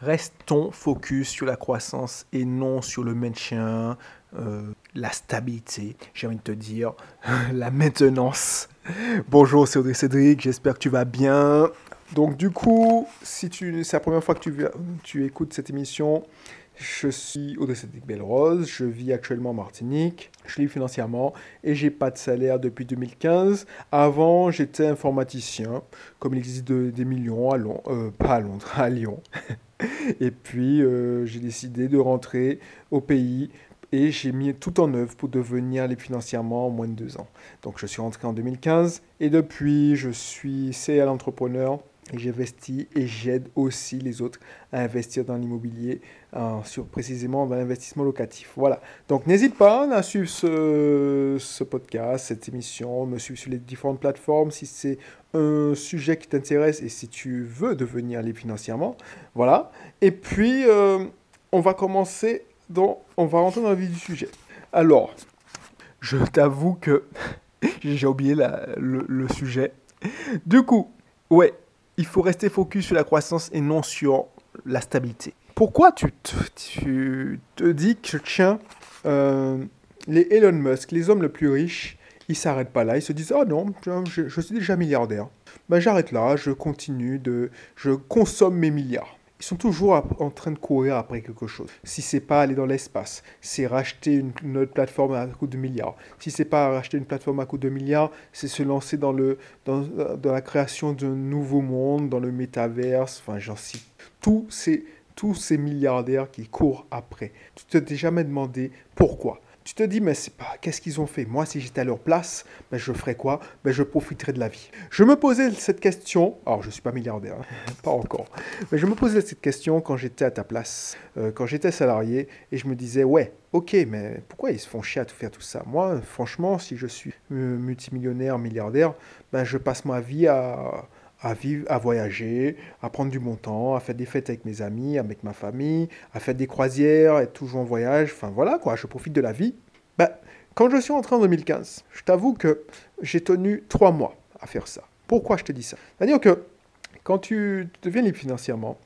Restons focus sur la croissance et non sur le maintien, euh, la stabilité, j'ai envie de te dire, la maintenance. Bonjour, c'est Audrey Cédric, j'espère que tu vas bien. Donc du coup, si c'est la première fois que tu, tu écoutes cette émission, je suis Audrey Cédric Belrose, je vis actuellement en Martinique, je lis financièrement et j'ai pas de salaire depuis 2015. Avant, j'étais informaticien, comme il existe des millions à Londres, euh, pas à Londres, à Lyon. et puis, euh, j'ai décidé de rentrer au pays et j'ai mis tout en œuvre pour devenir libre financièrement en moins de deux ans. Donc je suis rentré en 2015 et depuis je suis CL entrepreneur et j'investis et j'aide aussi les autres à investir dans l'immobilier, sur, précisément dans l'investissement locatif. Voilà. Donc n'hésite pas à suivre ce, ce, podcast, cette émission, me suivre sur les différentes plateformes si c'est un sujet qui t'intéresse et si tu veux devenir libre financièrement. Voilà. Et puis, euh, on va commencer donc, on va rentrer dans le vif du sujet. Alors, je t'avoue que j'ai oublié le, sujet. Du coup, ouais, il faut rester focus sur la croissance et non sur la stabilité. Pourquoi tu te, tu te dis que, tiens, euh, les Elon Musk, les hommes les plus riches, ils s'arrêtent pas là, ils se disent, oh non, je, suis déjà milliardaire. Ben, j'arrête là, je continue de... Je consomme mes milliards ils sont toujours en train de courir après quelque chose. Si c'est pas aller dans l'espace, c'est racheter une, autre plateforme à coût de milliards. Si c'est pas racheter une plateforme à coût de milliards, c'est se lancer dans, le, dans, la création d'un nouveau monde, dans le métaverse, enfin j'en cite. Tous ces, tous ces milliardaires qui courent après. Tu te t'es jamais demandé pourquoi tu te dis, mais c'est pas, qu'est-ce qu'ils ont fait? Moi, si j'étais à leur place, ben, je ferais quoi? Ben, Je profiterais de la vie. Je me posais cette question, alors je ne suis pas milliardaire, hein, pas encore, mais je me posais cette question quand j'étais à ta place, euh, quand j'étais salarié, et je me disais, ouais, ok, mais pourquoi ils se font chier à tout faire tout ça? Moi, franchement, si je suis multimillionnaire, milliardaire, ben, je passe ma vie à à vivre, à voyager, à prendre du bon temps, à faire des fêtes avec mes amis, avec ma famille, à faire des croisières, être toujours en voyage. Enfin voilà quoi, je profite de la vie. Bah, quand je suis rentré en 2015, je t'avoue que j'ai tenu trois mois à faire ça. Pourquoi je te dis ça? C'est-à-dire que quand tu deviens libre financièrement,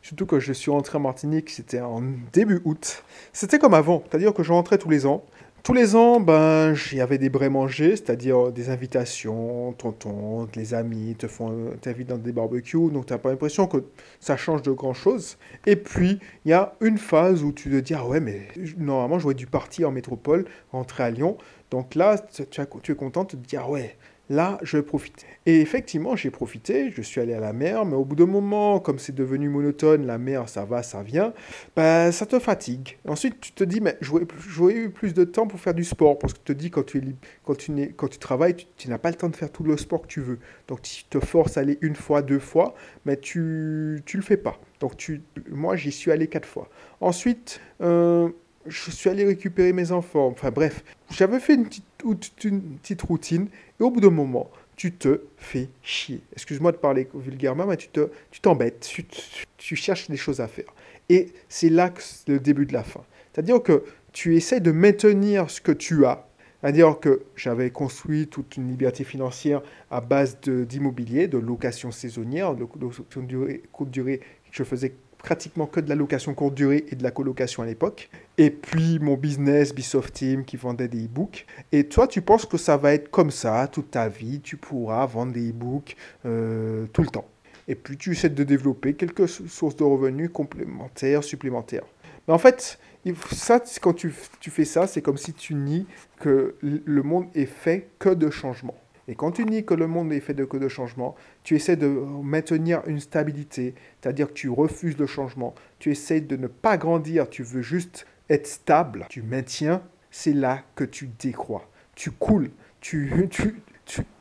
surtout que je suis rentré en Martinique, c'était en début août, c'était comme avant. C'est-à-dire que je rentrais tous les ans, tous les ans, ben, il y avait des brais manger, c'est-à-dire des invitations, tonton, les amis te font, t'invitent dans des barbecues, donc tu n'as pas l'impression que ça change de grand-chose. Et puis, il y a une phase où tu te dis, ah ouais, mais normalement, j'aurais dû partir en métropole, rentrer à Lyon. Donc là, tu, tu es content de te dire, ah ouais, là, je profite. Et effectivement, j'ai profité, je suis allé à la mer, mais au bout d'un moment, comme c'est devenu monotone, la mer, ça va, ça vient, ben, ça te fatigue. Ensuite, tu te dis, mais j'aurais eu plus de temps pour faire du sport, parce que tu te dis, quand tu, es quand tu, quand tu travailles, tu, n'as pas le temps de faire tout le sport que tu veux. Donc, tu te forces à aller une fois, deux fois, mais tu ne le fais pas. Donc, tu, moi, j'y suis allé quatre fois. Ensuite, euh, je suis allé récupérer mes enfants. Enfin bref, j'avais fait une petite, routine et au bout d'un moment, tu te fais chier. Excuse-moi de parler vulgairement, mais tu te, tu t'embêtes, tu, cherches des choses à faire. Et c'est là que le début de la fin. C'est-à-dire que tu essaies de maintenir ce que tu as. C'est-à-dire que j'avais construit toute une liberté financière à base d'immobilier, de, location saisonnière, de location durée, courte durée. Je faisais pratiquement que de la location courte durée et de la colocation à l'époque. Et puis mon business, Bisoft Team, qui vendait des e-books. Et toi, tu penses que ça va être comme ça toute ta vie, tu pourras vendre des e-books euh, tout le temps. Et puis tu essaies de développer quelques sources de revenus complémentaires, supplémentaires. Mais en fait, ça, quand tu, tu fais ça, c'est comme si tu nies que le monde est fait que de changements. Et quand tu dis que le monde est fait de que de changements, tu essaies de maintenir une stabilité, c'est-à-dire que tu refuses le changement, tu essaies de ne pas grandir, tu veux juste être stable, tu maintiens, c'est là que tu décrois. Tu coules, tu, tu,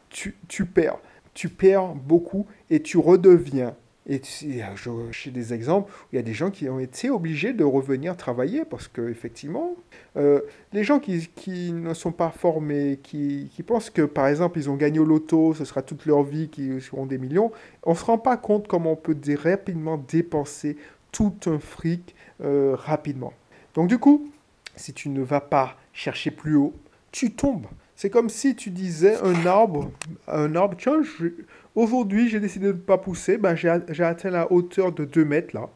tu, tu perds. Tu perds beaucoup et tu redeviens et j'ai des exemples où il y a des gens qui ont été obligés de revenir travailler parce que effectivement, euh, les gens qui, qui, ne sont pas formés, qui, qui, pensent que par exemple ils ont gagné au loto, ce sera toute leur vie, qui seront des millions, on ne se rend pas compte comment on peut rapidement dépenser tout un fric euh, rapidement. Donc du coup, si tu ne vas pas chercher plus haut, tu tombes. C'est comme si tu disais un arbre, un arbre, tiens, Aujourd'hui, j'ai décidé de ne pas pousser. Ben, j'ai atteint la hauteur de 2 mètres là.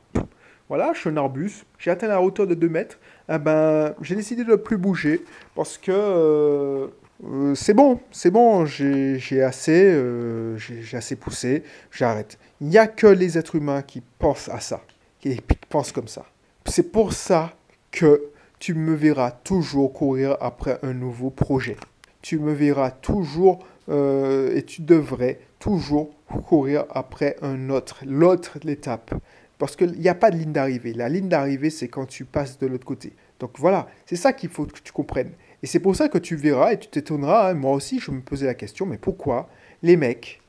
voilà, je suis un arbuste, j'ai atteint la hauteur de 2 mètres, eh ben, j'ai décidé de ne plus bouger parce que euh, euh, c'est bon, c'est bon, j'ai assez, euh, j'ai assez poussé, j'arrête. Il n'y a que les êtres humains qui pensent à ça, qui pensent comme ça. C'est pour ça que tu me verras toujours courir après un nouveau projet. Tu me verras toujours et tu devrais toujours courir après un autre, l'autre étape. Parce qu'il n'y a pas de ligne d'arrivée. La ligne d'arrivée, c'est quand tu passes de l'autre côté. Donc voilà, c'est ça qu'il faut que tu comprennes. Et c'est pour ça que tu verras et tu t'étonneras, hein, moi aussi je me posais la question, mais pourquoi les mecs,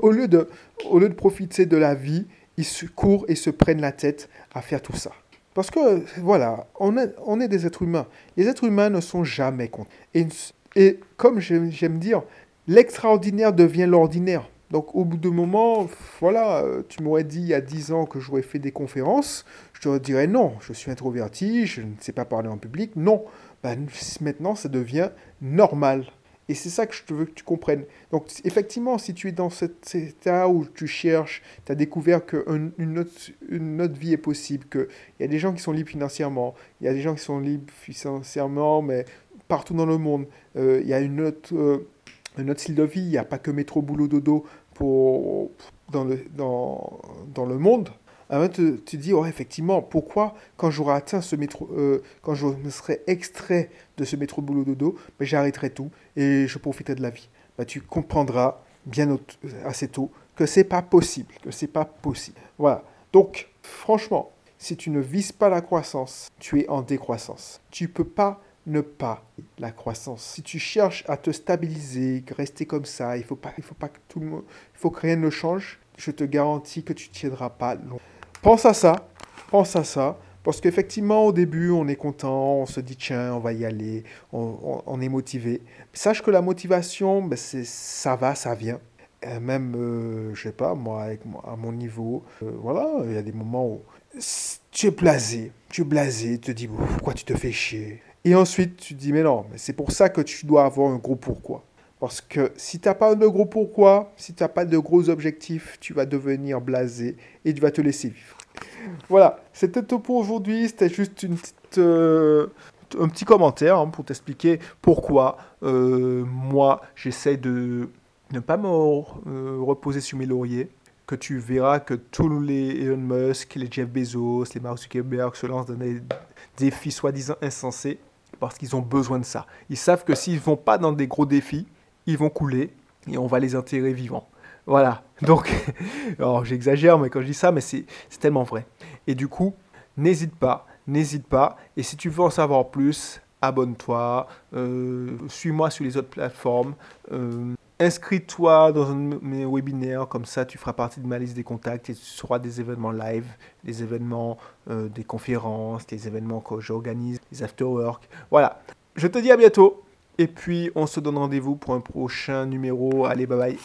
au lieu de, au lieu de profiter de la vie, ils se courent et se prennent la tête à faire tout ça Parce que voilà, on est, on est des êtres humains. Les êtres humains ne sont jamais contents. Et, et comme j'aime dire, l'extraordinaire devient l'ordinaire. Donc au bout de moment, voilà, euh, tu m'aurais dit il y a 10 ans que j'aurais fait des conférences, je te dirais non, je suis introverti, je ne sais pas parler en public. Non, ben, maintenant ça devient normal. Et c'est ça que je veux que tu comprennes. Donc effectivement, si tu es dans cet état où tu cherches, tu as découvert qu'une une autre vie est possible, qu'il y a des gens qui sont libres financièrement, il y a des gens qui sont libres financièrement, mais partout dans le monde, euh, il y a une autre... Euh, notre style de vie, il n'y a pas que métro, boulot, dodo pour, dans, le, dans, dans le monde. Alors tu te dis, ouais, effectivement, pourquoi quand j'aurai atteint ce métro, euh, quand je me serai extrait de ce métro boulot dodo, ben, j'arrêterai tout et je profiterai de la vie. Ben, tu comprendras bien assez tôt que c'est pas possible, que c'est pas possible. Voilà. Donc, franchement, si tu ne vises pas la croissance, tu es en décroissance. Tu peux pas ne pas la croissance. Si tu cherches à te stabiliser, rester comme ça, il faut pas, il faut pas que tout le monde, il faut que rien ne change. Je te garantis que tu tiendras pas long. Pense à ça, pense à ça, parce qu'effectivement au début on est content, on se dit tiens on va y aller, on, est motivé. Sache que la motivation, ben, c'est ça va, ça vient. même, euh, je sais pas, moi, à mon niveau, euh, voilà, il y a des moments où tu es blasé, tu es blasé, tu te dis pourquoi tu te fais chier, et ensuite, tu te dis, mais non, c'est pour ça que tu dois avoir un gros pourquoi. Parce que si tu n'as pas de gros pourquoi, si tu n'as pas de gros objectifs, tu vas devenir blasé et tu vas te laisser vivre. Voilà, c'était tout pour aujourd'hui. C'était juste une petite, euh, un petit commentaire hein, pour t'expliquer pourquoi euh, moi j'essaie de ne pas me euh, reposer sur mes lauriers. Que tu verras que tous les Elon Musk, les Jeff Bezos, les Mark Zuckerberg se lancent dans des défis soi-disant insensés parce qu'ils ont besoin de ça. Ils savent que s'ils ne vont pas dans des gros défis, ils vont couler et on va les enterrer vivants. Voilà. Donc, j'exagère, mais quand je dis ça, mais c'est tellement vrai. Et du coup, n'hésite pas, n'hésite pas. Et si tu veux en savoir plus, abonne-toi, euh, suis-moi sur les autres plateformes. Euh, Inscris-toi dans un de mes webinaires, comme ça tu feras partie de ma liste des contacts et tu sauras des événements live, des événements, euh, des conférences, des événements que j'organise, des after-work. Voilà. Je te dis à bientôt et puis on se donne rendez-vous pour un prochain numéro. Allez, bye bye.